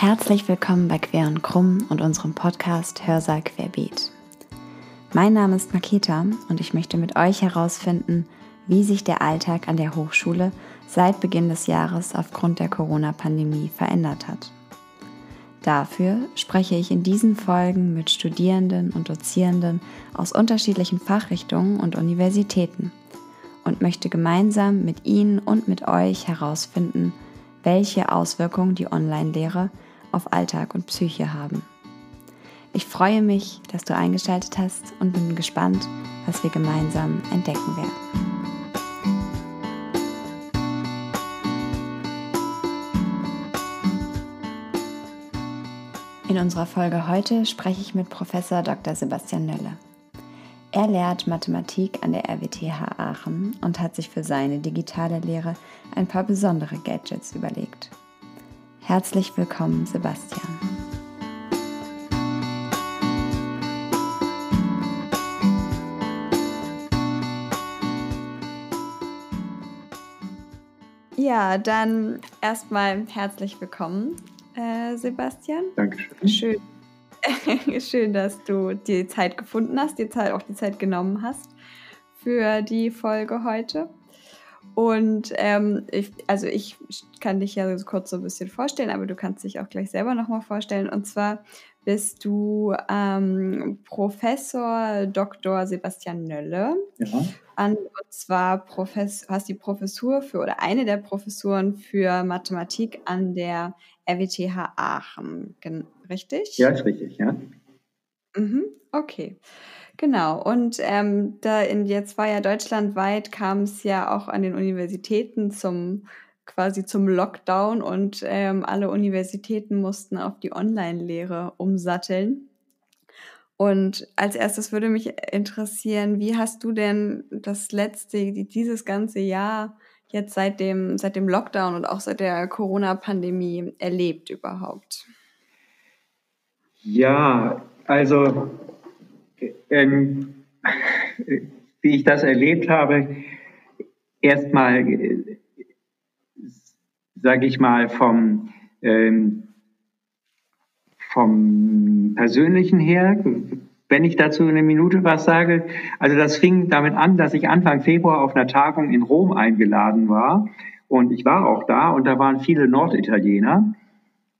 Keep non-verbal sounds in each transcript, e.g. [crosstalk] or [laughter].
Herzlich willkommen bei Quer und Krumm und unserem Podcast Hörsaal Querbeet. Mein Name ist Maketa und ich möchte mit euch herausfinden, wie sich der Alltag an der Hochschule seit Beginn des Jahres aufgrund der Corona-Pandemie verändert hat. Dafür spreche ich in diesen Folgen mit Studierenden und Dozierenden aus unterschiedlichen Fachrichtungen und Universitäten und möchte gemeinsam mit Ihnen und mit euch herausfinden, welche Auswirkungen die Online-Lehre auf Alltag und Psyche haben. Ich freue mich, dass du eingeschaltet hast und bin gespannt, was wir gemeinsam entdecken werden. In unserer Folge heute spreche ich mit Professor Dr. Sebastian Nölle. Er lehrt Mathematik an der RWTH Aachen und hat sich für seine digitale Lehre ein paar besondere Gadgets überlegt. Herzlich willkommen, Sebastian. Ja, dann erstmal herzlich willkommen, äh, Sebastian. Dankeschön. Schön, [laughs] Schön, dass du die Zeit gefunden hast, die Zeit auch die Zeit genommen hast für die Folge heute. Und ähm, ich, also ich kann dich ja so kurz so ein bisschen vorstellen, aber du kannst dich auch gleich selber nochmal vorstellen. Und zwar bist du ähm, Professor Dr. Sebastian Nölle. Ja. An, und zwar Profess hast die Professur für oder eine der Professuren für Mathematik an der RWTH Aachen, richtig? Ja, ist richtig, ja. Mhm, okay. Genau, und ähm, da in, jetzt war ja deutschlandweit, kam es ja auch an den Universitäten zum quasi zum Lockdown und ähm, alle Universitäten mussten auf die Online-Lehre umsatteln. Und als erstes würde mich interessieren, wie hast du denn das letzte, dieses ganze Jahr jetzt seit dem, seit dem Lockdown und auch seit der Corona-Pandemie erlebt überhaupt? Ja, also ähm, wie ich das erlebt habe, erstmal, äh, sage ich mal, vom, ähm, vom persönlichen her, wenn ich dazu eine Minute was sage, also das fing damit an, dass ich Anfang Februar auf einer Tagung in Rom eingeladen war und ich war auch da und da waren viele Norditaliener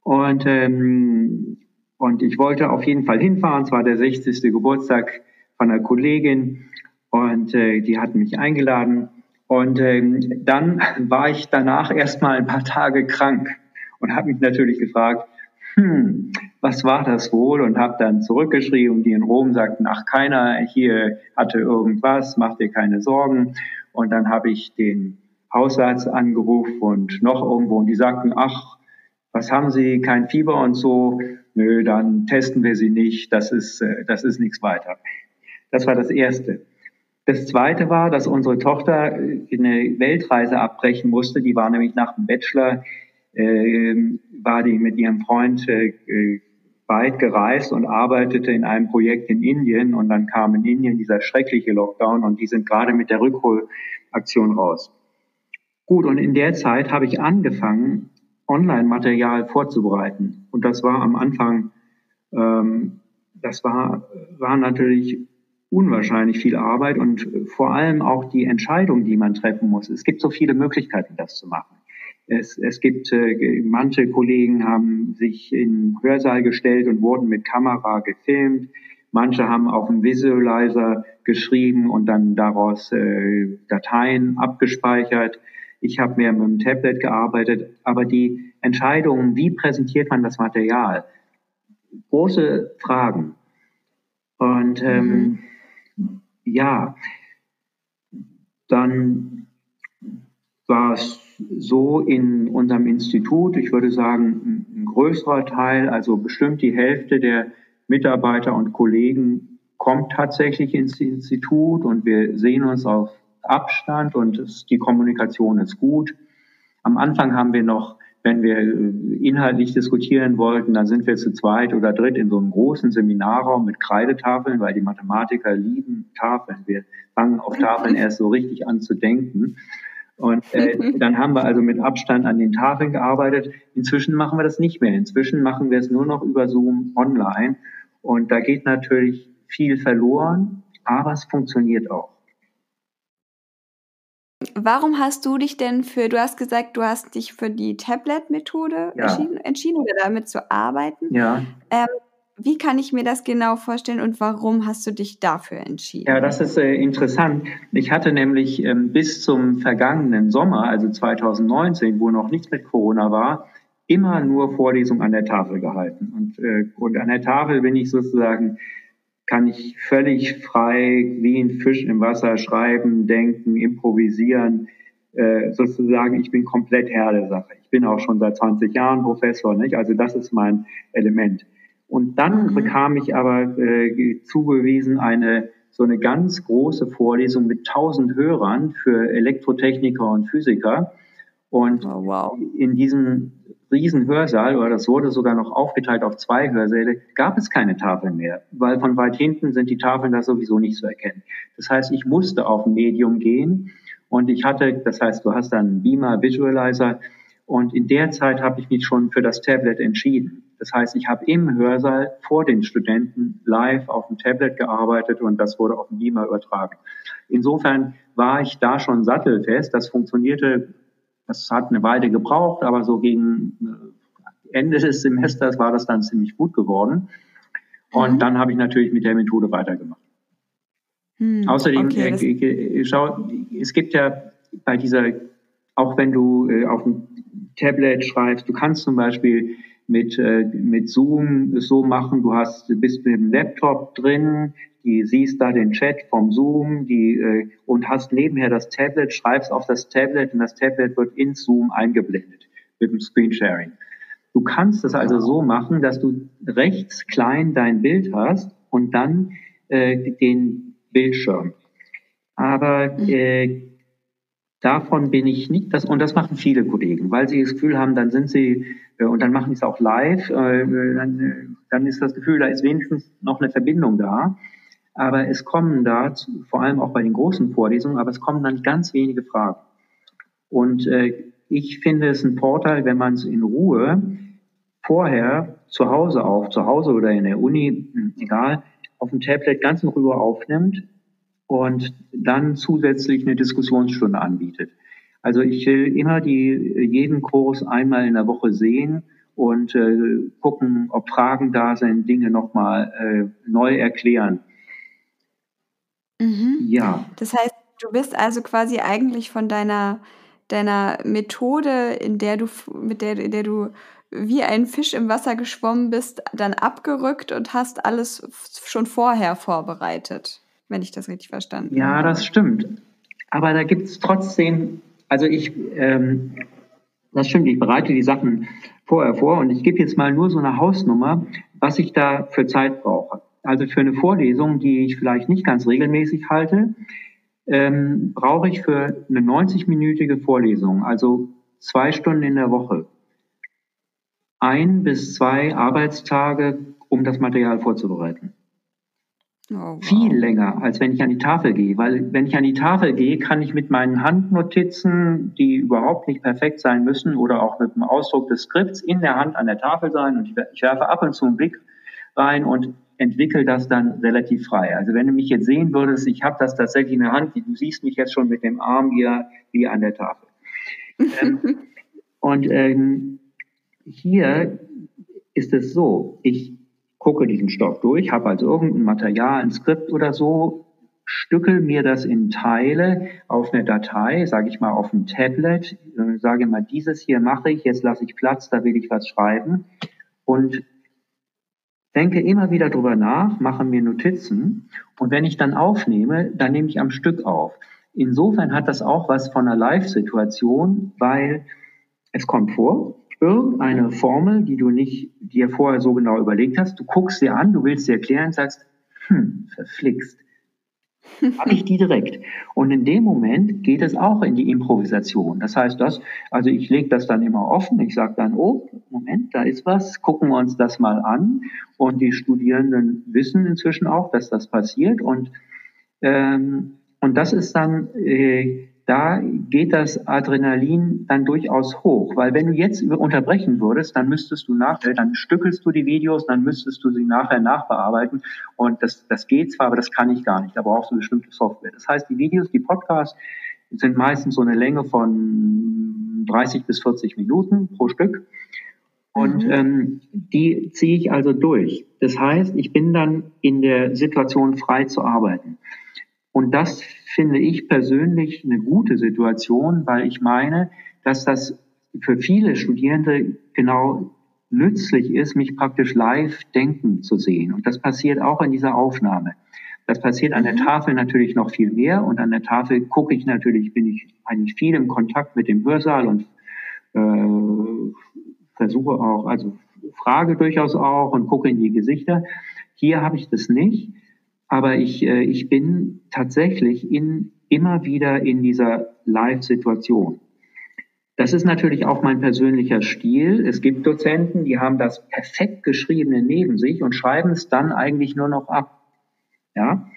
und ähm, und ich wollte auf jeden Fall hinfahren. Es war der 60. Geburtstag von einer Kollegin und äh, die hatten mich eingeladen. Und ähm, dann [laughs] war ich danach erstmal ein paar Tage krank und habe mich natürlich gefragt, hm, was war das wohl? Und habe dann zurückgeschrieben die in Rom sagten, ach, keiner hier hatte irgendwas, mach dir keine Sorgen. Und dann habe ich den Hausarzt angerufen und noch irgendwo und die sagten, ach, was haben Sie, kein Fieber und so, nö, dann testen wir Sie nicht, das ist, äh, das ist nichts weiter. Das war das Erste. Das Zweite war, dass unsere Tochter äh, eine Weltreise abbrechen musste, die war nämlich nach dem Bachelor äh, war die mit ihrem Freund äh, weit gereist und arbeitete in einem Projekt in Indien und dann kam in Indien dieser schreckliche Lockdown und die sind gerade mit der Rückholaktion raus. Gut, und in der Zeit habe ich angefangen, Online-Material vorzubereiten. Und das war am Anfang, ähm, das war, war natürlich unwahrscheinlich viel Arbeit und vor allem auch die Entscheidung, die man treffen muss. Es gibt so viele Möglichkeiten, das zu machen. Es, es gibt, äh, manche Kollegen haben sich in Hörsaal gestellt und wurden mit Kamera gefilmt. Manche haben auf dem Visualizer geschrieben und dann daraus äh, Dateien abgespeichert. Ich habe mehr mit dem Tablet gearbeitet. Aber die Entscheidung, wie präsentiert man das Material, große Fragen. Und ähm, mhm. ja, dann war es so in unserem Institut, ich würde sagen, ein größerer Teil, also bestimmt die Hälfte der Mitarbeiter und Kollegen kommt tatsächlich ins Institut und wir sehen uns auf Abstand und es, die Kommunikation ist gut. Am Anfang haben wir noch, wenn wir äh, inhaltlich diskutieren wollten, dann sind wir zu zweit oder dritt in so einem großen Seminarraum mit Kreidetafeln, weil die Mathematiker lieben Tafeln. Wir fangen auf Tafeln erst so richtig an zu denken. Und äh, [laughs] dann haben wir also mit Abstand an den Tafeln gearbeitet. Inzwischen machen wir das nicht mehr. Inzwischen machen wir es nur noch über Zoom online. Und da geht natürlich viel verloren, aber es funktioniert auch. Warum hast du dich denn für, du hast gesagt, du hast dich für die Tablet-Methode ja. entschieden, entschieden, oder damit zu arbeiten. Ja. Ähm, wie kann ich mir das genau vorstellen und warum hast du dich dafür entschieden? Ja, das ist äh, interessant. Ich hatte nämlich ähm, bis zum vergangenen Sommer, also 2019, wo noch nichts mit Corona war, immer nur Vorlesungen an der Tafel gehalten. Und, äh, und an der Tafel bin ich sozusagen, kann ich völlig frei wie ein Fisch im Wasser schreiben, denken, improvisieren. Äh, sozusagen, ich bin komplett Herr der Sache. Ich bin auch schon seit 20 Jahren Professor, nicht? Also das ist mein Element. Und dann mhm. bekam ich aber äh, zugewiesen eine so eine ganz große Vorlesung mit tausend Hörern für Elektrotechniker und Physiker. Und oh, wow. in diesem riesen Hörsaal, oder das wurde sogar noch aufgeteilt auf zwei Hörsäle, gab es keine Tafeln mehr, weil von weit hinten sind die Tafeln da sowieso nicht zu erkennen. Das heißt, ich musste auf ein Medium gehen und ich hatte, das heißt, du hast dann einen Beamer, Visualizer und in der Zeit habe ich mich schon für das Tablet entschieden. Das heißt, ich habe im Hörsaal vor den Studenten live auf dem Tablet gearbeitet und das wurde auf dem Beamer übertragen. Insofern war ich da schon sattelfest. Das funktionierte, das hat eine Weile gebraucht, aber so gegen äh, Ende des Semesters war das dann ziemlich gut geworden. Und mhm. dann habe ich natürlich mit der Methode weitergemacht. Mhm, Außerdem, okay, äh, schau, es gibt ja bei dieser, auch wenn du äh, auf dem Tablet schreibst, du kannst zum Beispiel mit, äh, mit Zoom so machen, du hast, bist mit dem Laptop drin, die siehst da den Chat vom Zoom, die, äh, und hast nebenher das Tablet, schreibst auf das Tablet und das Tablet wird in Zoom eingeblendet mit dem Screensharing. Du kannst es also so machen, dass du rechts klein dein Bild hast und dann äh, den Bildschirm. Aber äh, Davon bin ich nicht, das, und das machen viele Kollegen, weil sie das Gefühl haben, dann sind sie, äh, und dann machen sie es auch live, äh, dann, äh, dann ist das Gefühl, da ist wenigstens noch eine Verbindung da. Aber es kommen da, vor allem auch bei den großen Vorlesungen, aber es kommen dann ganz wenige Fragen. Und ich finde es ein Vorteil, wenn man es in Ruhe vorher zu Hause auf, zu Hause oder in der Uni, hm, egal, auf dem Tablet ganz in Ruhe aufnimmt und dann zusätzlich eine Diskussionsstunde anbietet. Also ich will immer die, jeden Kurs einmal in der Woche sehen und äh, gucken, ob Fragen da sind, Dinge nochmal äh, neu erklären. Mhm. Ja. Das heißt, du bist also quasi eigentlich von deiner, deiner Methode, in der du, mit der, in der du wie ein Fisch im Wasser geschwommen bist, dann abgerückt und hast alles schon vorher vorbereitet wenn ich das richtig verstanden ja, habe. Ja, das stimmt. Aber da gibt es trotzdem, also ich, ähm, das stimmt, ich bereite die Sachen vorher vor und ich gebe jetzt mal nur so eine Hausnummer, was ich da für Zeit brauche. Also für eine Vorlesung, die ich vielleicht nicht ganz regelmäßig halte, ähm, brauche ich für eine 90-minütige Vorlesung, also zwei Stunden in der Woche, ein bis zwei Arbeitstage, um das Material vorzubereiten. Oh, wow. Viel länger, als wenn ich an die Tafel gehe. Weil wenn ich an die Tafel gehe, kann ich mit meinen Handnotizen, die überhaupt nicht perfekt sein müssen, oder auch mit dem Ausdruck des Skripts in der Hand an der Tafel sein und ich werfe ab und zu einen Blick rein und entwickle das dann relativ frei. Also wenn du mich jetzt sehen würdest, ich habe das tatsächlich in der Hand, du siehst mich jetzt schon mit dem Arm hier wie an der Tafel. ähm, [laughs] und ähm, hier ist es so, ich gucke diesen Stoff durch, habe also irgendein Material, ein Skript oder so, stückel mir das in Teile auf eine Datei, sage ich mal auf ein Tablet, sage mal, dieses hier mache ich, jetzt lasse ich Platz, da will ich was schreiben und denke immer wieder drüber nach, mache mir Notizen und wenn ich dann aufnehme, dann nehme ich am Stück auf. Insofern hat das auch was von einer Live-Situation, weil es kommt vor, irgendeine Formel, die du nicht dir vorher so genau überlegt hast, du guckst sie an, du willst sie erklären, sagst, hm, verflixt. [laughs] Habe ich die direkt. Und in dem Moment geht es auch in die Improvisation. Das heißt, das, also ich lege das dann immer offen. Ich sage dann, oh, Moment, da ist was, gucken wir uns das mal an. Und die Studierenden wissen inzwischen auch, dass das passiert. Und, ähm, und das ist dann äh, da geht das Adrenalin dann durchaus hoch, weil wenn du jetzt unterbrechen würdest, dann müsstest du nachher, dann stückelst du die Videos, dann müsstest du sie nachher nachbearbeiten und das, das geht zwar, aber das kann ich gar nicht, da brauchst du bestimmte Software. Das heißt, die Videos, die Podcasts sind meistens so eine Länge von 30 bis 40 Minuten pro Stück und mhm. ähm, die ziehe ich also durch. Das heißt, ich bin dann in der Situation frei zu arbeiten. Und das finde ich persönlich eine gute Situation, weil ich meine, dass das für viele Studierende genau nützlich ist, mich praktisch live denken zu sehen. Und das passiert auch in dieser Aufnahme. Das passiert an der mhm. Tafel natürlich noch viel mehr. Und an der Tafel gucke ich natürlich, bin ich eigentlich viel im Kontakt mit dem Hörsaal und äh, versuche auch, also frage durchaus auch und gucke in die Gesichter. Hier habe ich das nicht. Aber ich, äh, ich bin tatsächlich in, immer wieder in dieser Live-Situation. Das ist natürlich auch mein persönlicher Stil. Es gibt Dozenten, die haben das perfekt geschriebene neben sich und schreiben es dann eigentlich nur noch ab. Ja,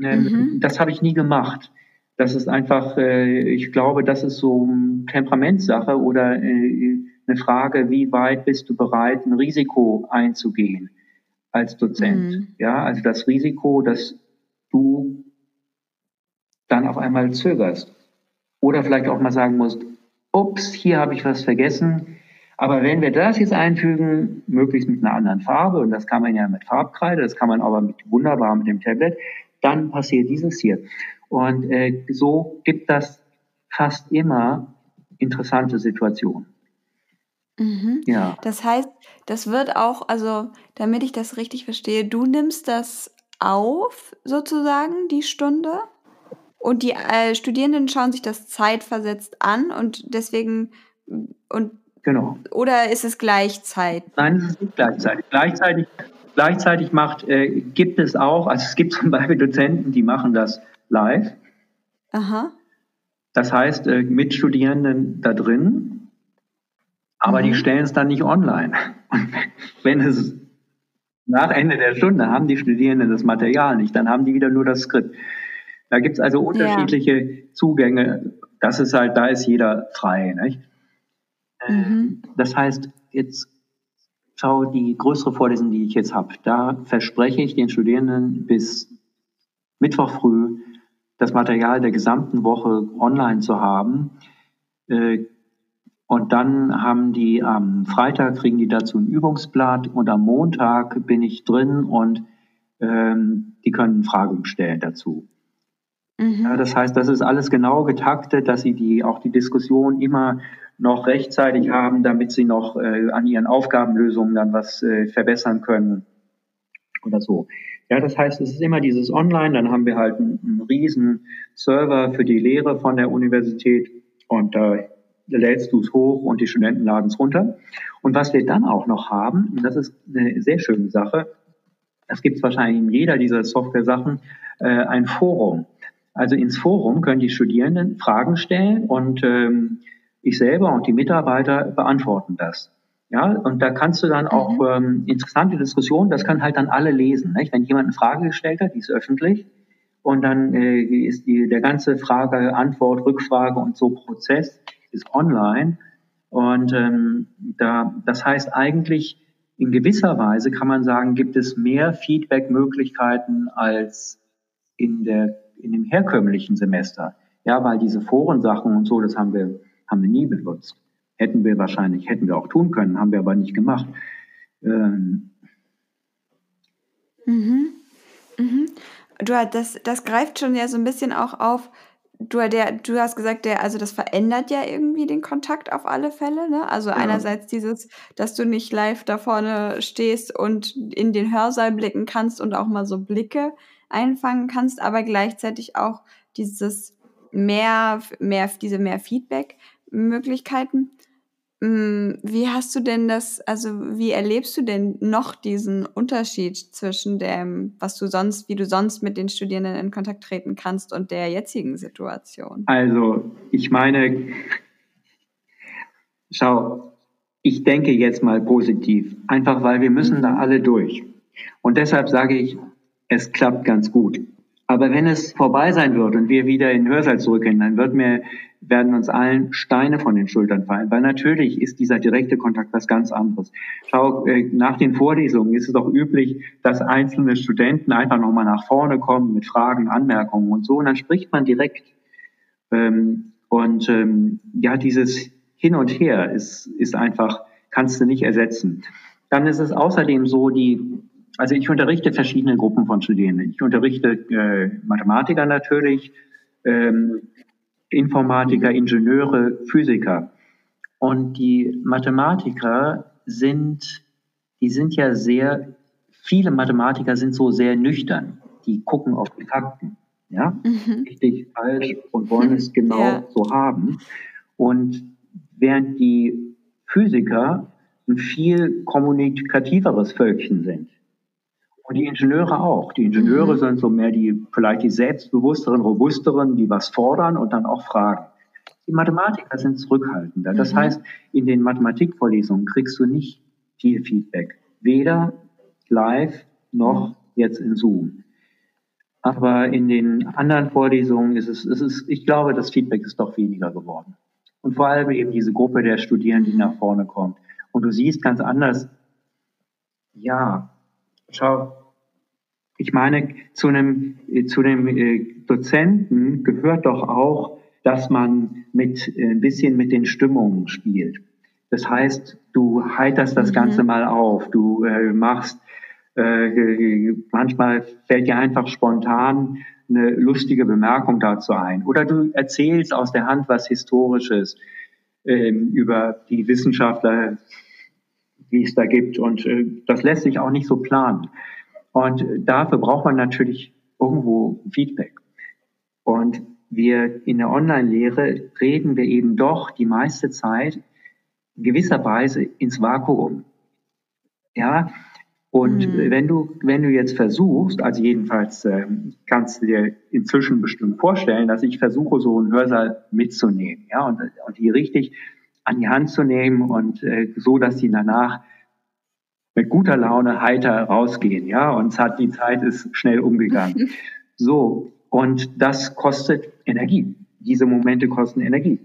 ähm, mhm. das habe ich nie gemacht. Das ist einfach, äh, ich glaube, das ist so eine Temperamentssache oder äh, eine Frage, wie weit bist du bereit, ein Risiko einzugehen als Dozent. Mhm. Ja, also das Risiko, dass du dann auf einmal zögerst oder vielleicht auch mal sagen musst, ups, hier habe ich was vergessen. Aber wenn wir das jetzt einfügen, möglichst mit einer anderen Farbe, und das kann man ja mit Farbkreide, das kann man aber mit, wunderbar mit dem Tablet, dann passiert dieses hier. Und äh, so gibt das fast immer interessante Situationen. Mhm. Ja. Das heißt, das wird auch, also damit ich das richtig verstehe, du nimmst das auf, sozusagen, die Stunde? Und die äh, Studierenden schauen sich das zeitversetzt an und deswegen und genau. Oder ist es gleichzeitig? Nein, es ist nicht gleichzeitig. Gleichzeitig, gleichzeitig macht, äh, gibt es auch, also es gibt [laughs] zum Beispiel Dozenten, die machen das live. Aha. Das heißt, äh, mit Studierenden da drin aber mhm. die stellen es dann nicht online. Und wenn es nach Ende der Stunde haben die Studierenden das Material nicht, dann haben die wieder nur das Skript. Da gibt es also unterschiedliche ja. Zugänge. Das ist halt, da ist jeder frei. Nicht? Mhm. Das heißt, jetzt schau die größere Vorlesung, die ich jetzt habe. Da verspreche ich den Studierenden bis Mittwoch früh das Material der gesamten Woche online zu haben. Äh, und dann haben die am Freitag kriegen die dazu ein Übungsblatt und am Montag bin ich drin und ähm, die können Fragen stellen dazu. Mhm. Ja, das heißt, das ist alles genau getaktet, dass sie die auch die Diskussion immer noch rechtzeitig haben, damit sie noch äh, an ihren Aufgabenlösungen dann was äh, verbessern können oder so. Ja, das heißt, es ist immer dieses Online, dann haben wir halt einen, einen riesen Server für die Lehre von der Universität und da äh, lädst du es hoch und die Studenten laden es runter. Und was wir dann auch noch haben, und das ist eine sehr schöne Sache, das gibt es wahrscheinlich in jeder dieser Software-Sachen, äh, ein Forum. Also ins Forum können die Studierenden Fragen stellen und ähm, ich selber und die Mitarbeiter beantworten das. Ja, und da kannst du dann auch mhm. ähm, interessante Diskussionen, das können halt dann alle lesen. Nicht? Wenn jemand eine Frage gestellt hat, die ist öffentlich, und dann äh, ist die, der ganze Frage, Antwort, Rückfrage und so Prozess ist online. Und ähm, da, das heißt eigentlich, in gewisser Weise kann man sagen, gibt es mehr Feedback-Möglichkeiten als in, der, in dem herkömmlichen Semester. Ja, weil diese Forensachen und so, das haben wir, haben wir nie benutzt. Hätten wir wahrscheinlich, hätten wir auch tun können, haben wir aber nicht gemacht. Ähm. Mhm. Mhm. Du, das, das greift schon ja so ein bisschen auch auf, du, der, du hast gesagt, der, also das verändert ja irgendwie den Kontakt auf alle Fälle. Ne? Also ja. einerseits dieses, dass du nicht live da vorne stehst und in den Hörsaal blicken kannst und auch mal so Blicke einfangen kannst, aber gleichzeitig auch dieses mehr, mehr, diese mehr Feedback-Möglichkeiten. Mm, wie hast du denn das, also wie erlebst du denn noch diesen Unterschied zwischen dem, was du sonst, wie du sonst mit den Studierenden in Kontakt treten kannst und der jetzigen Situation? Also, ich meine, schau, ich denke jetzt mal positiv, einfach weil wir müssen da alle durch. Und deshalb sage ich, es klappt ganz gut. Aber wenn es vorbei sein wird und wir wieder in den Hörsaal zurückgehen, dann wird mir, werden uns allen Steine von den Schultern fallen. Weil natürlich ist dieser direkte Kontakt was ganz anderes. Schau, äh, nach den Vorlesungen ist es doch üblich, dass einzelne Studenten einfach nochmal nach vorne kommen mit Fragen, Anmerkungen und so. Und dann spricht man direkt. Ähm, und ähm, ja, dieses Hin und Her ist, ist einfach, kannst du nicht ersetzen. Dann ist es außerdem so, die also ich unterrichte verschiedene Gruppen von Studierenden. Ich unterrichte äh, Mathematiker natürlich, ähm, Informatiker, Ingenieure, Physiker. Und die Mathematiker sind, die sind ja sehr, viele Mathematiker sind so sehr nüchtern. Die gucken auf die Fakten. Ja, mhm. richtig, falsch und wollen es genau ja. so haben. Und während die Physiker ein viel kommunikativeres Völkchen sind. Und die Ingenieure auch. Die Ingenieure mhm. sind so mehr die, vielleicht die selbstbewussteren, robusteren, die was fordern und dann auch fragen. Die Mathematiker sind zurückhaltender. Das mhm. heißt, in den Mathematikvorlesungen kriegst du nicht viel Feedback. Weder live noch mhm. jetzt in Zoom. Aber in den anderen Vorlesungen ist es, es ist, ich glaube, das Feedback ist doch weniger geworden. Und vor allem eben diese Gruppe der Studierenden, die nach vorne kommt. Und du siehst ganz anders, ja, schau, ich meine, zu einem, zu einem äh, Dozenten gehört doch auch, dass man mit, äh, ein bisschen mit den Stimmungen spielt. Das heißt, du heiterst das mhm. Ganze mal auf, du äh, machst, äh, manchmal fällt dir einfach spontan eine lustige Bemerkung dazu ein. Oder du erzählst aus der Hand was Historisches äh, über die Wissenschaftler, wie es da gibt. Und äh, das lässt sich auch nicht so planen. Und dafür braucht man natürlich irgendwo Feedback. Und wir in der Online-Lehre reden wir eben doch die meiste Zeit gewisserweise ins Vakuum. Ja, und mhm. wenn du, wenn du jetzt versuchst, also jedenfalls äh, kannst du dir inzwischen bestimmt vorstellen, dass ich versuche, so einen Hörsaal mitzunehmen, ja, und, und die richtig an die Hand zu nehmen und äh, so, dass die danach mit guter Laune heiter rausgehen, ja, und es hat die Zeit ist schnell umgegangen. [laughs] So, und das kostet Energie. Diese Momente kosten Energie.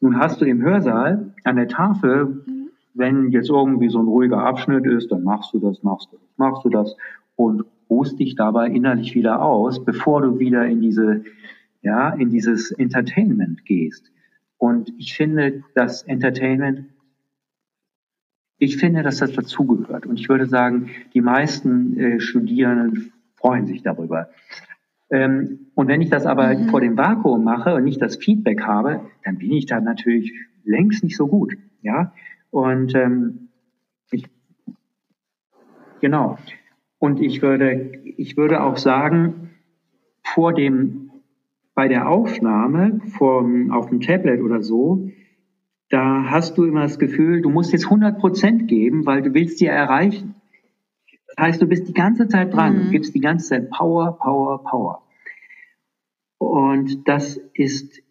Nun hast du im Hörsaal an der Tafel, wenn jetzt irgendwie so ein ruhiger Abschnitt ist, dann machst du das, machst du das, machst du das und ruhst dich dabei innerlich wieder aus, bevor du wieder in diese, ja, in dieses Entertainment gehst. Und ich finde, das Entertainment ich finde, dass das dazugehört. Und ich würde sagen, die meisten äh, Studierenden freuen sich darüber. Ähm, und wenn ich das aber mhm. vor dem Vakuum mache und nicht das Feedback habe, dann bin ich da natürlich längst nicht so gut. Ja, und ähm, ich, genau. Und ich würde, ich würde auch sagen, vor dem, bei der Aufnahme vom, auf dem Tablet oder so, da hast du immer das Gefühl, du musst jetzt 100 Prozent geben, weil du willst sie erreichen. Das heißt, du bist die ganze Zeit dran, mhm. du gibst die ganze Zeit Power, Power, Power. Und das ist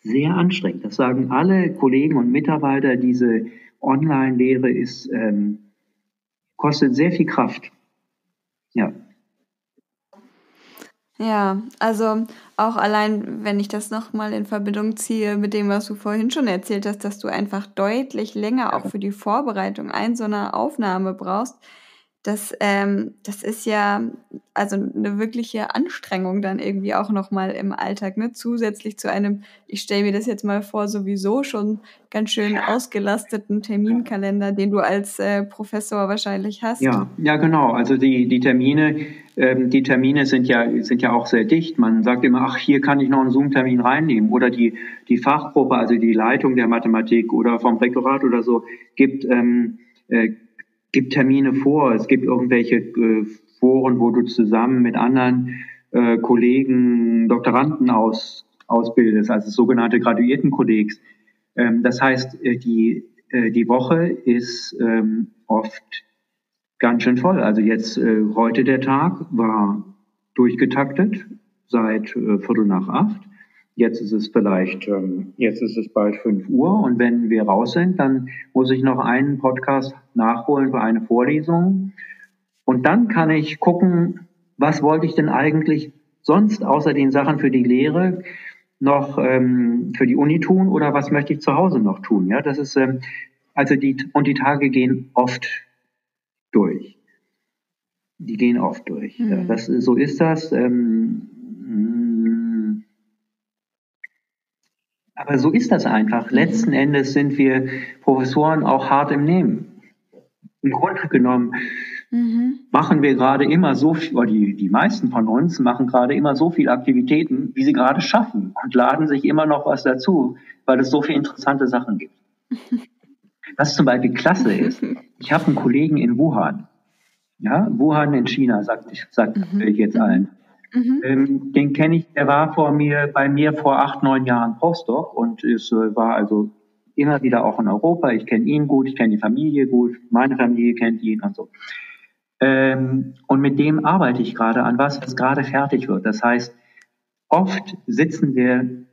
sehr anstrengend. Das sagen alle Kollegen und Mitarbeiter. Diese Online-Lehre ist ähm, kostet sehr viel Kraft. Ja. Ja, also auch allein, wenn ich das nochmal in Verbindung ziehe mit dem, was du vorhin schon erzählt hast, dass du einfach deutlich länger auch für die Vorbereitung ein so einer Aufnahme brauchst, das, ähm, das ist ja also eine wirkliche Anstrengung dann irgendwie auch nochmal im Alltag, ne? Zusätzlich zu einem, ich stelle mir das jetzt mal vor, sowieso schon ganz schön ausgelasteten Terminkalender, den du als äh, Professor wahrscheinlich hast. Ja, ja, genau. Also die, die Termine, ähm, die Termine sind ja, sind ja auch sehr dicht. Man sagt immer, ach, hier kann ich noch einen Zoom-Termin reinnehmen. Oder die, die Fachgruppe, also die Leitung der Mathematik oder vom Rektorat oder so, gibt, ähm, äh, gibt Termine vor, es gibt irgendwelche äh, Foren, wo du zusammen mit anderen äh, Kollegen, Doktoranden aus, ausbildest, also sogenannte Graduiertenkollegs. Ähm, das heißt, äh, die, äh, die Woche ist ähm, oft ganz schön voll. Also jetzt äh, heute der Tag war durchgetaktet seit äh, Viertel nach acht. Jetzt ist es vielleicht, ähm, jetzt ist es bald 5 Uhr und wenn wir raus sind, dann muss ich noch einen Podcast nachholen für eine Vorlesung. Und dann kann ich gucken, was wollte ich denn eigentlich sonst außer den Sachen für die Lehre noch ähm, für die Uni tun oder was möchte ich zu Hause noch tun? Ja, das ist ähm, also die und die Tage gehen oft durch. Die gehen oft durch. Mhm. Das, so ist das. Ähm, aber so ist das einfach. Letzten Endes sind wir Professoren auch hart im Nehmen. Im Grunde genommen mhm. machen wir gerade immer so viel, oder die, die meisten von uns machen gerade immer so viele Aktivitäten, wie sie gerade schaffen und laden sich immer noch was dazu, weil es so viele interessante Sachen gibt. [laughs] Was zum Beispiel klasse ist, ich habe einen Kollegen in Wuhan. Ja, Wuhan in China, sagt, sagt mhm. ich jetzt allen. Mhm. Ähm, den kenne ich, der war vor mir, bei mir vor acht, neun Jahren Postdoc und es äh, war also immer wieder auch in Europa. Ich kenne ihn gut, ich kenne die Familie gut, meine Familie kennt ihn und so. Ähm, und mit dem arbeite ich gerade an was, was gerade fertig wird. Das heißt, oft sitzen wir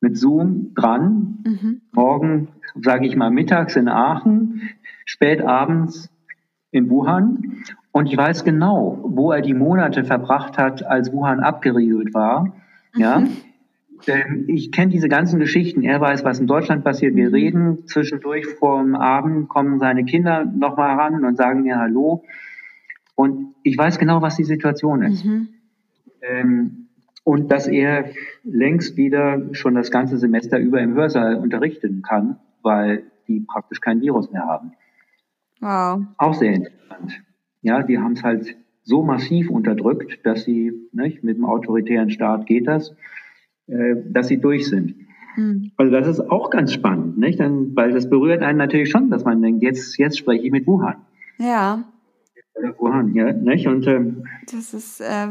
mit Zoom dran, mhm. morgen, sage ich mal, mittags in Aachen, spät abends in Wuhan. Und ich weiß genau, wo er die Monate verbracht hat, als Wuhan abgeriegelt war. Mhm. [laughs] Ja. Ich kenne diese ganzen Geschichten. Er weiß, was in Deutschland passiert. Wir mhm. reden zwischendurch vor dem Abend, kommen seine Kinder nochmal ran und sagen mir Hallo. Und ich weiß genau, was die Situation ist. Mhm. Ähm, und dass er längst wieder schon das ganze Semester über im Hörsaal unterrichten kann, weil die praktisch kein Virus mehr haben. Wow. Auch sehr interessant. Ja, die haben es halt so massiv unterdrückt, dass sie, nicht, mit dem autoritären Staat geht das, äh, dass sie durch sind. Mhm. Also das ist auch ganz spannend, nicht? Dann, weil das berührt einen natürlich schon, dass man denkt, jetzt, jetzt spreche ich mit Wuhan. Ja. Wuhan, ja, nicht? Und ähm, das ist äh,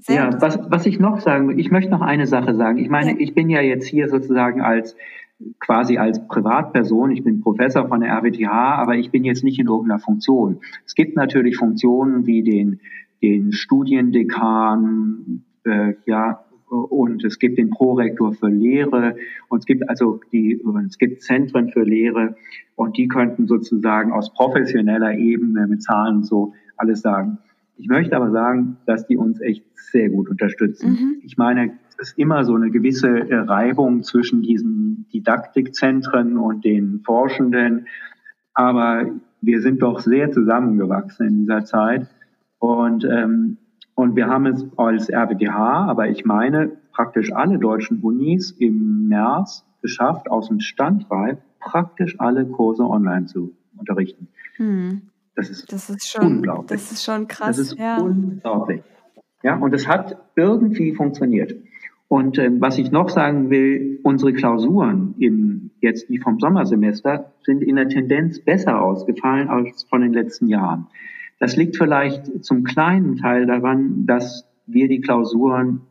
sehr ja, was, was ich noch sagen will, ich möchte noch eine Sache sagen. Ich meine, ja. ich bin ja jetzt hier sozusagen als quasi als Privatperson, ich bin Professor von der RWTH, aber ich bin jetzt nicht in irgendeiner Funktion. Es gibt natürlich Funktionen wie den, den Studiendekan, äh, ja, und es gibt den Prorektor für Lehre und es gibt also die, es gibt Zentren für Lehre und die könnten sozusagen aus professioneller Ebene mit Zahlen so alles sagen. Ich möchte aber sagen, dass die uns echt sehr gut unterstützen. Mhm. Ich meine, ist immer so eine gewisse Reibung zwischen diesen Didaktikzentren und den Forschenden, aber wir sind doch sehr zusammengewachsen in dieser Zeit und ähm, und wir haben es als RWTH, aber ich meine praktisch alle deutschen Unis im März geschafft, aus dem Standreif praktisch alle Kurse online zu unterrichten. Hm. Das ist, das ist schon, unglaublich. Das ist schon krass. Das ist ja. unglaublich. Ja, und es hat irgendwie funktioniert. Und ähm, was ich noch sagen will, unsere Klausuren im, jetzt die vom Sommersemester sind in der Tendenz besser ausgefallen als von den letzten Jahren. Das liegt vielleicht zum kleinen Teil daran, dass wir die Klausuren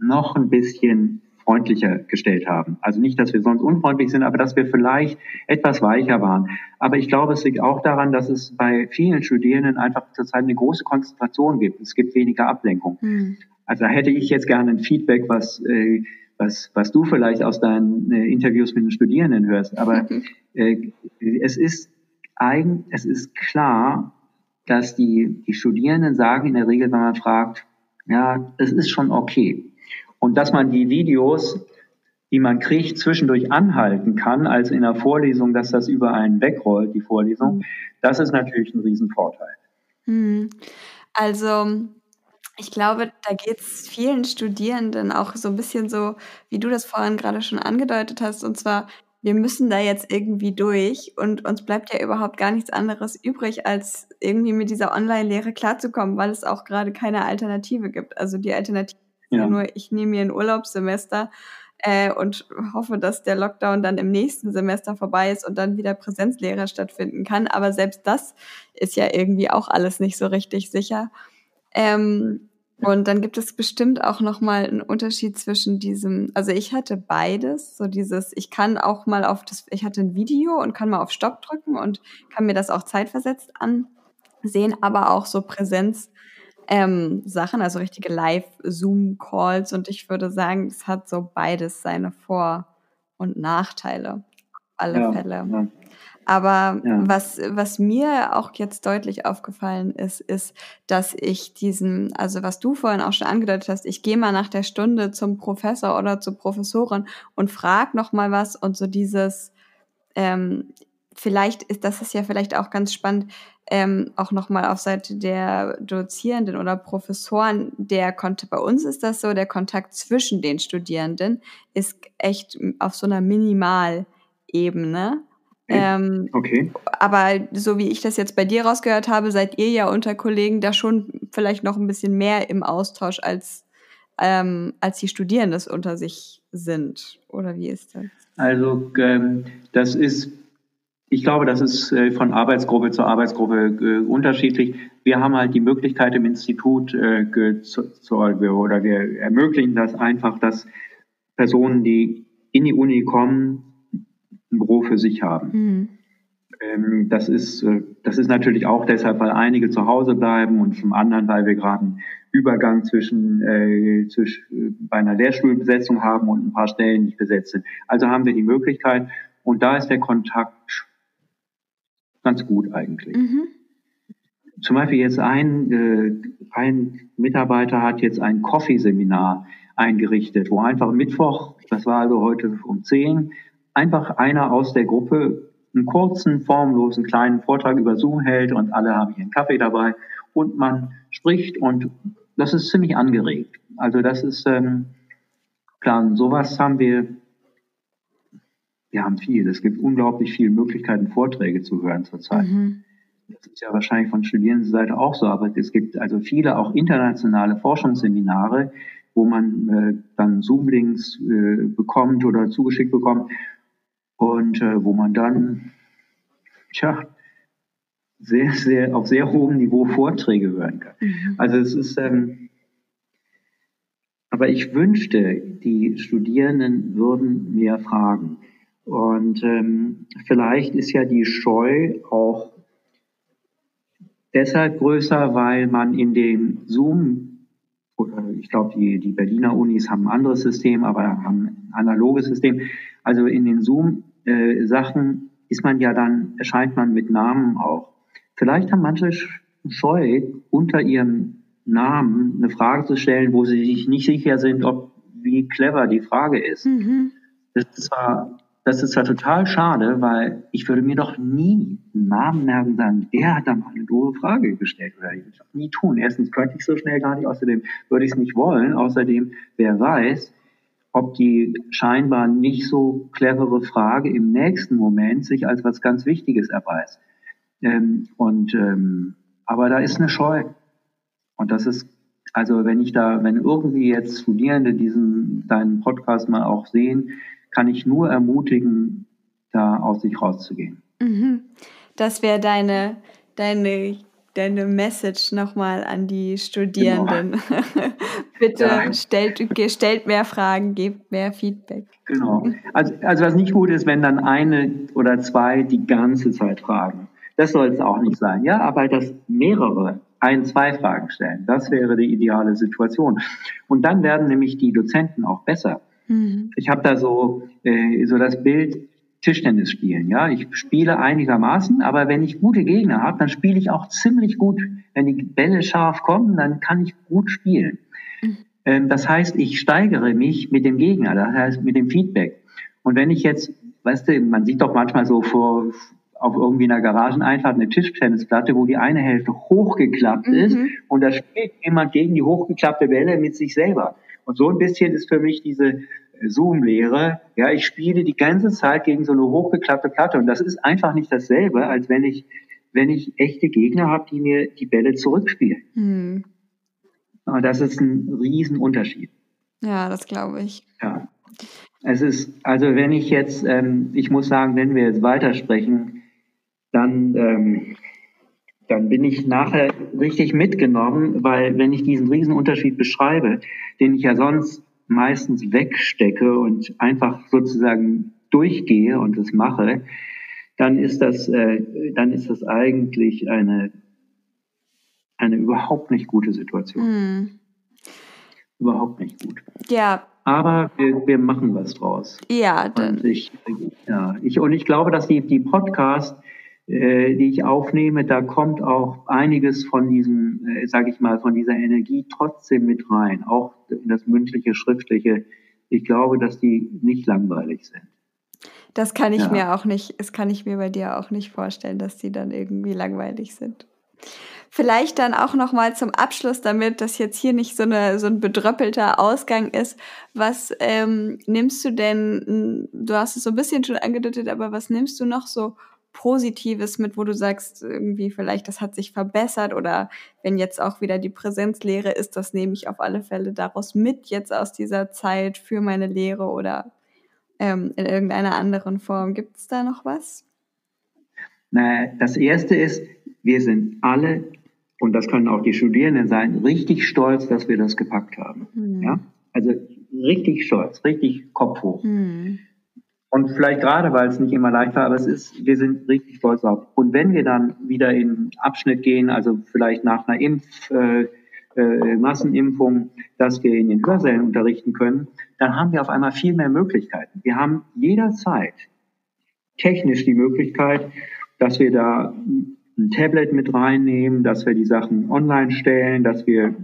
noch ein bisschen freundlicher gestellt haben. Also nicht, dass wir sonst unfreundlich sind, aber dass wir vielleicht etwas weicher waren. Aber ich glaube, es liegt auch daran, dass es bei vielen Studierenden einfach zurzeit eine große Konzentration gibt. Es gibt weniger Ablenkung. Mhm. Also da hätte ich jetzt gerne ein Feedback, was, äh, was, was du vielleicht aus deinen äh, Interviews mit den Studierenden hörst. Aber äh, es ist eigen, es ist klar, dass die, die Studierenden sagen in der Regel, wenn man fragt, ja, es ist schon okay. Und dass man die Videos, die man kriegt, zwischendurch anhalten kann, als in der Vorlesung, dass das über einen wegrollt, die Vorlesung, das ist natürlich ein Riesenvorteil. Hm. Also ich glaube, da geht es vielen Studierenden auch so ein bisschen so, wie du das vorhin gerade schon angedeutet hast, und zwar wir müssen da jetzt irgendwie durch und uns bleibt ja überhaupt gar nichts anderes übrig, als irgendwie mit dieser Online-Lehre klarzukommen, weil es auch gerade keine Alternative gibt. Also die Alternative ja. ist ja nur, ich nehme mir ein Urlaubssemester äh, und hoffe, dass der Lockdown dann im nächsten Semester vorbei ist und dann wieder Präsenzlehre stattfinden kann. Aber selbst das ist ja irgendwie auch alles nicht so richtig sicher. Ähm, und dann gibt es bestimmt auch noch mal einen Unterschied zwischen diesem, also ich hatte beides, so dieses, ich kann auch mal auf das, ich hatte ein Video und kann mal auf Stopp drücken und kann mir das auch zeitversetzt ansehen, aber auch so Präsenz ähm, Sachen, also richtige Live-Zoom-Calls und ich würde sagen, es hat so beides seine Vor- und Nachteile. Auf alle ja, Fälle. Ja. Aber ja. was, was mir auch jetzt deutlich aufgefallen ist, ist, dass ich diesen, also was du vorhin auch schon angedeutet hast, ich gehe mal nach der Stunde zum Professor oder zur Professorin und frag noch mal was und so dieses, ähm, vielleicht ist, das ist ja vielleicht auch ganz spannend, ähm, auch nochmal auf Seite der Dozierenden oder Professoren, der konnte, bei uns ist das so, der Kontakt zwischen den Studierenden ist echt auf so einer Minimalebene. Ähm, okay. Aber so wie ich das jetzt bei dir rausgehört habe, seid ihr ja unter Kollegen da schon vielleicht noch ein bisschen mehr im Austausch als, ähm, als die Studierenden unter sich sind. Oder wie ist das? Also ähm, das ist ich glaube, das ist äh, von Arbeitsgruppe zu Arbeitsgruppe äh, unterschiedlich. Wir haben halt die Möglichkeit im Institut äh, zu, zu, oder wir ermöglichen das einfach, dass Personen, die in die Uni kommen, ein Büro für sich haben. Mhm. Ähm, das ist, das ist natürlich auch deshalb, weil einige zu Hause bleiben und zum anderen, weil wir gerade einen Übergang zwischen, äh, zwischen bei einer Lehrstuhlbesetzung haben und ein paar Stellen nicht besetzt sind. Also haben wir die Möglichkeit und da ist der Kontakt ganz gut eigentlich. Mhm. Zum Beispiel jetzt ein, äh, ein Mitarbeiter hat jetzt ein Coffee-Seminar eingerichtet, wo einfach Mittwoch, das war also heute um 10, einfach einer aus der Gruppe einen kurzen, formlosen, kleinen Vortrag über Zoom hält und alle haben hier einen Kaffee dabei und man spricht und das ist ziemlich angeregt. Also das ist ähm, klar, sowas haben wir wir haben viel. Es gibt unglaublich viele Möglichkeiten, Vorträge zu hören zurzeit. Mhm. Das ist ja wahrscheinlich von Studierendenseite auch so, aber es gibt also viele auch internationale Forschungsseminare, wo man äh, dann Zoom-Links äh, bekommt oder zugeschickt bekommt und äh, wo man dann, tja, sehr, sehr, auf sehr hohem Niveau Vorträge hören kann. Mhm. Also es ist, ähm, aber ich wünschte, die Studierenden würden mehr fragen. Und ähm, vielleicht ist ja die Scheu auch deshalb größer, weil man in dem Zoom, oder ich glaube, die, die Berliner Unis haben ein anderes System, aber haben ein analoges System. Also in den Zoom-Sachen äh, ist man ja dann, erscheint man mit Namen auch. Vielleicht haben manche Scheu, unter ihrem Namen eine Frage zu stellen, wo sie sich nicht sicher sind, ob wie clever die Frage ist. Mhm. Das ist zwar das ist ja total schade, weil ich würde mir doch nie einen Namen merken sagen, der hat da mal eine doofe Frage gestellt oder ich würde das nie tun. Erstens könnte ich so schnell gar nicht, außerdem würde ich es nicht wollen. Außerdem, wer weiß, ob die scheinbar nicht so clevere Frage im nächsten Moment sich als was ganz Wichtiges erweist. Ähm, und ähm, aber da ist eine Scheu. Und das ist, also wenn ich da, wenn irgendwie jetzt Studierende diesen deinen Podcast mal auch sehen, kann ich nur ermutigen, da aus sich rauszugehen. Mhm. Das wäre deine, deine, deine Message nochmal an die Studierenden. Genau. [laughs] Bitte ja. stellt, stellt mehr Fragen, gebt mehr Feedback. Genau. Also, also was nicht gut ist, wenn dann eine oder zwei die ganze Zeit fragen. Das soll es auch nicht sein. Ja, aber dass mehrere ein, zwei Fragen stellen, das wäre die ideale Situation. Und dann werden nämlich die Dozenten auch besser. Mhm. Ich habe da so, äh, so das Bild Tischtennis spielen. Ja, ich spiele einigermaßen, aber wenn ich gute Gegner habe, dann spiele ich auch ziemlich gut. Wenn die Bälle scharf kommen, dann kann ich gut spielen. Mhm. Das heißt, ich steigere mich mit dem Gegner, das heißt mit dem Feedback. Und wenn ich jetzt, weißt du, man sieht doch manchmal so vor auf irgendwie einer Garageneinfahrt eine Tischtennisplatte, wo die eine Hälfte hochgeklappt mhm. ist und da spielt jemand gegen die hochgeklappte Welle mit sich selber. Und so ein bisschen ist für mich diese Zoom-Lehre, ja, ich spiele die ganze Zeit gegen so eine hochgeklappte Platte und das ist einfach nicht dasselbe, als wenn ich, wenn ich echte Gegner habe, die mir die Bälle zurückspielen. Mhm. Und das ist ein Riesenunterschied. Ja, das glaube ich. Ja. Es ist, also wenn ich jetzt, ähm, ich muss sagen, wenn wir jetzt weitersprechen, dann ähm, dann bin ich nachher richtig mitgenommen, weil wenn ich diesen Riesenunterschied beschreibe, den ich ja sonst meistens wegstecke und einfach sozusagen durchgehe und es mache, dann ist das, äh, dann ist das eigentlich eine, eine überhaupt nicht gute Situation. Hm. überhaupt nicht gut. Ja. Aber wir, wir machen was draus. Ja, dann. Und ich, ja, ich, und ich glaube, dass die, die Podcasts, die ich aufnehme, da kommt auch einiges von diesem, äh, sage ich mal, von dieser Energie trotzdem mit rein, auch in das mündliche, schriftliche. Ich glaube, dass die nicht langweilig sind. Das kann ich ja. mir auch nicht, das kann ich mir bei dir auch nicht vorstellen, dass die dann irgendwie langweilig sind. Vielleicht dann auch noch mal zum Abschluss, damit das jetzt hier nicht so, eine, so ein bedröppelter Ausgang ist. Was ähm, nimmst du denn, du hast es so ein bisschen schon angedeutet, aber was nimmst du noch so Positives mit, wo du sagst, irgendwie vielleicht das hat sich verbessert oder wenn jetzt auch wieder die Präsenzlehre ist, das nehme ich auf alle Fälle daraus mit jetzt aus dieser Zeit für meine Lehre oder ähm, in irgendeiner anderen Form. Gibt es da noch was? Das erste ist, wir sind alle, und das können auch die Studierenden sein, richtig stolz, dass wir das gepackt haben. Mhm. Ja? Also richtig stolz, richtig Kopf hoch. Mhm. Und vielleicht gerade, weil es nicht immer leicht war, aber es ist, wir sind richtig stolz drauf. Und wenn wir dann wieder in Abschnitt gehen, also vielleicht nach einer Impf, äh, äh, Massenimpfung, dass wir in den Hörsälen unterrichten können, dann haben wir auf einmal viel mehr Möglichkeiten. Wir haben jederzeit technisch die Möglichkeit, dass wir da ein Tablet mit reinnehmen, dass wir die Sachen online stellen, dass wir